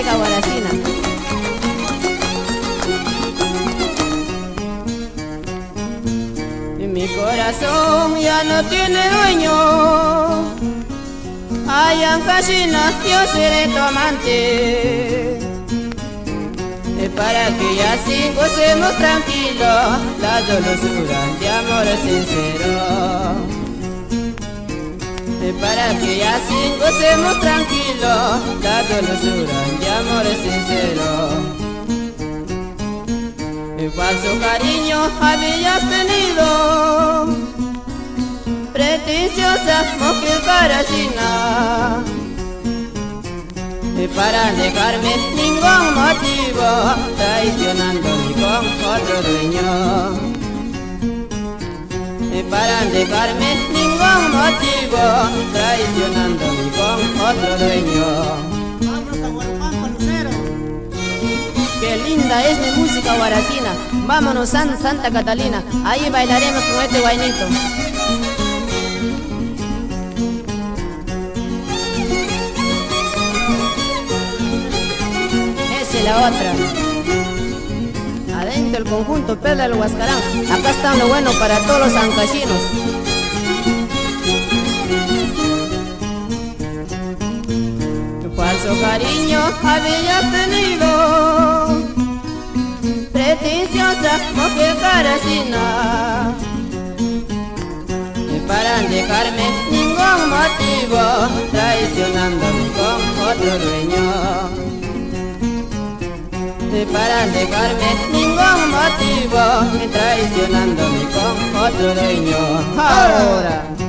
Checa Mi corazón ya no tiene dueño. Ay, Ancasina, yo seré tu amante. Para que ya así gocemos tranquilos la dulzura de amor sincero. Para que ya así gocemos tranquilos la dulzura de amor sincero. Falso cariño habías tenido. Pretenciosa mujer parasina Y para dejarme ningún motivo Traicionándome con otro dueño. Y para dejarme ningún motivo Traicionándome con otro dueño Qué linda es mi música guaracina. Vámonos San Santa Catalina. Ahí bailaremos con este guainito. Esa es la otra. Adentro el conjunto Perla del Huascarán. Acá está lo bueno para todos los ancachinos. Cariño habías tenido. Pretenciosa mujer caracina Y para dejarme ningún motivo Traicionándome con otro dueño. Y para dejarme ningún motivo Traicionándome con otro dueño. Ahora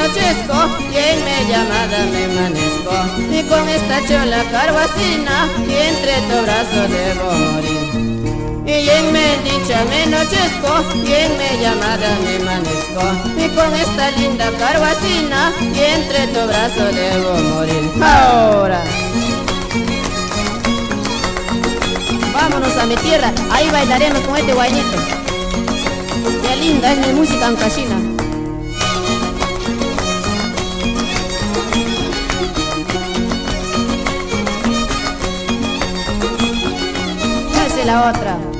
dicha me nochezco y en llamada me amanezco y con esta chola carguacina y entre tu brazo debo morir y en mi dicha me nochezco y en mi llamada me amanezco y con esta linda carguacina y entre tu brazo debo morir ahora. Vámonos a mi tierra ahí bailaremos con este guayito qué linda es mi música ancashina la otra.